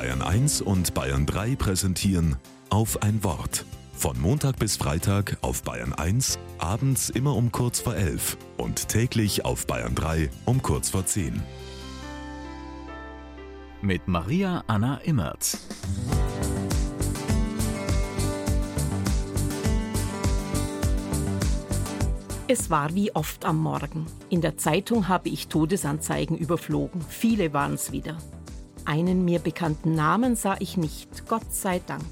Bayern 1 und Bayern 3 präsentieren auf ein Wort. Von Montag bis Freitag auf Bayern 1, abends immer um kurz vor 11 und täglich auf Bayern 3 um kurz vor 10. Mit Maria Anna Immert. Es war wie oft am Morgen. In der Zeitung habe ich Todesanzeigen überflogen. Viele waren es wieder. Einen mir bekannten Namen sah ich nicht, Gott sei Dank.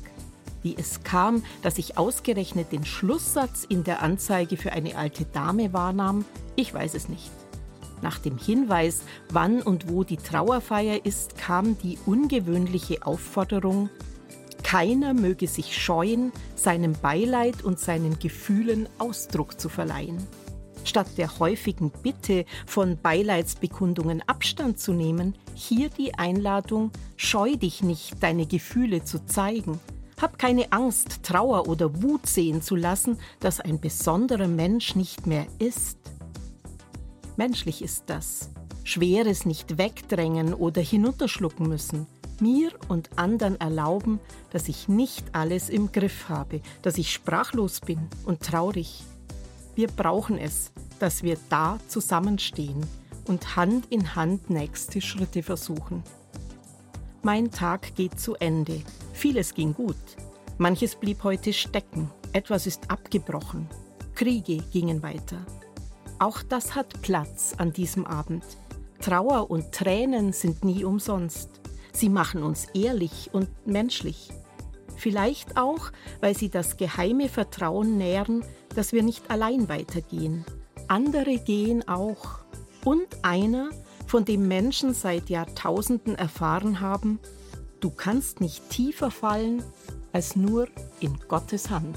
Wie es kam, dass ich ausgerechnet den Schlusssatz in der Anzeige für eine alte Dame wahrnahm, ich weiß es nicht. Nach dem Hinweis, wann und wo die Trauerfeier ist, kam die ungewöhnliche Aufforderung, keiner möge sich scheuen, seinem Beileid und seinen Gefühlen Ausdruck zu verleihen. Statt der häufigen Bitte, von Beileidsbekundungen Abstand zu nehmen, hier die Einladung, scheu dich nicht, deine Gefühle zu zeigen. Hab keine Angst, Trauer oder Wut sehen zu lassen, dass ein besonderer Mensch nicht mehr ist. Menschlich ist das. Schweres nicht wegdrängen oder hinunterschlucken müssen mir und anderen erlauben, dass ich nicht alles im Griff habe, dass ich sprachlos bin und traurig. Wir brauchen es, dass wir da zusammenstehen und Hand in Hand nächste Schritte versuchen. Mein Tag geht zu Ende. Vieles ging gut. Manches blieb heute stecken. Etwas ist abgebrochen. Kriege gingen weiter. Auch das hat Platz an diesem Abend. Trauer und Tränen sind nie umsonst. Sie machen uns ehrlich und menschlich. Vielleicht auch, weil sie das geheime Vertrauen nähren, dass wir nicht allein weitergehen. Andere gehen auch. Und einer, von dem Menschen seit Jahrtausenden erfahren haben, du kannst nicht tiefer fallen als nur in Gottes Hand.